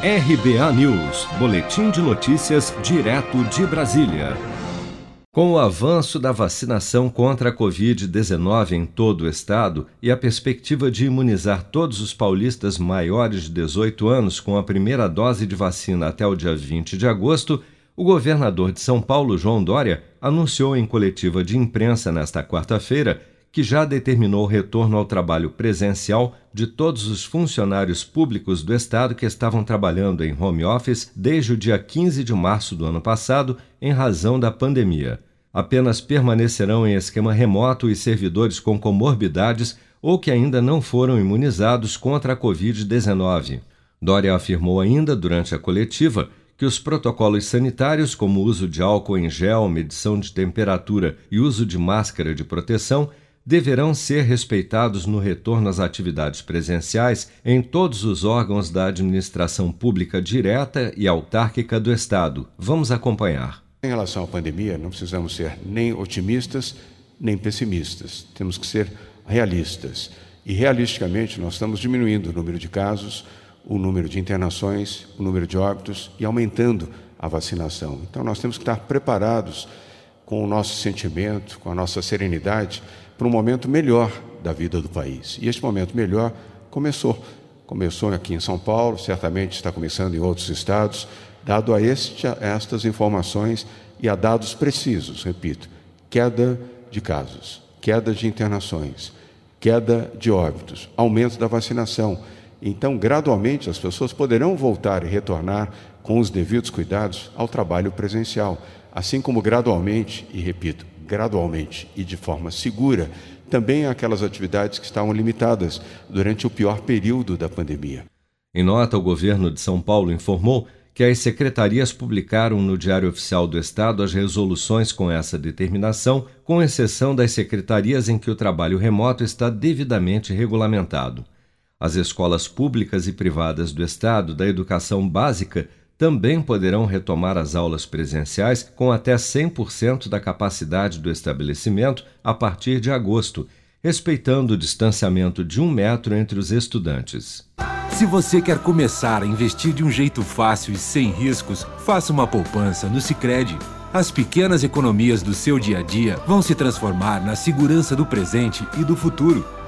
RBA News, Boletim de Notícias, direto de Brasília. Com o avanço da vacinação contra a Covid-19 em todo o estado e a perspectiva de imunizar todos os paulistas maiores de 18 anos com a primeira dose de vacina até o dia 20 de agosto, o governador de São Paulo, João Dória, anunciou em coletiva de imprensa nesta quarta-feira que já determinou o retorno ao trabalho presencial de todos os funcionários públicos do Estado que estavam trabalhando em home office desde o dia 15 de março do ano passado, em razão da pandemia. Apenas permanecerão em esquema remoto os servidores com comorbidades ou que ainda não foram imunizados contra a Covid-19. Dória afirmou ainda, durante a coletiva, que os protocolos sanitários, como o uso de álcool em gel, medição de temperatura e uso de máscara de proteção, deverão ser respeitados no retorno às atividades presenciais em todos os órgãos da administração pública direta e autárquica do Estado. Vamos acompanhar. Em relação à pandemia, não precisamos ser nem otimistas nem pessimistas. Temos que ser realistas. E realisticamente, nós estamos diminuindo o número de casos, o número de internações, o número de óbitos e aumentando a vacinação. Então, nós temos que estar preparados com o nosso sentimento, com a nossa serenidade, para um momento melhor da vida do país. E este momento melhor começou. Começou aqui em São Paulo, certamente está começando em outros estados, dado a, este, estas informações e a dados precisos, repito, queda de casos, queda de internações, queda de óbitos, aumento da vacinação. Então, gradualmente, as pessoas poderão voltar e retornar com os devidos cuidados ao trabalho presencial assim como gradualmente, e repito, gradualmente e de forma segura, também aquelas atividades que estavam limitadas durante o pior período da pandemia. Em nota, o governo de São Paulo informou que as secretarias publicaram no Diário Oficial do Estado as resoluções com essa determinação, com exceção das secretarias em que o trabalho remoto está devidamente regulamentado. As escolas públicas e privadas do Estado da educação básica também poderão retomar as aulas presenciais com até 100% da capacidade do estabelecimento a partir de agosto, respeitando o distanciamento de um metro entre os estudantes. Se você quer começar a investir de um jeito fácil e sem riscos, faça uma poupança no Sicredi. As pequenas economias do seu dia a dia vão se transformar na segurança do presente e do futuro.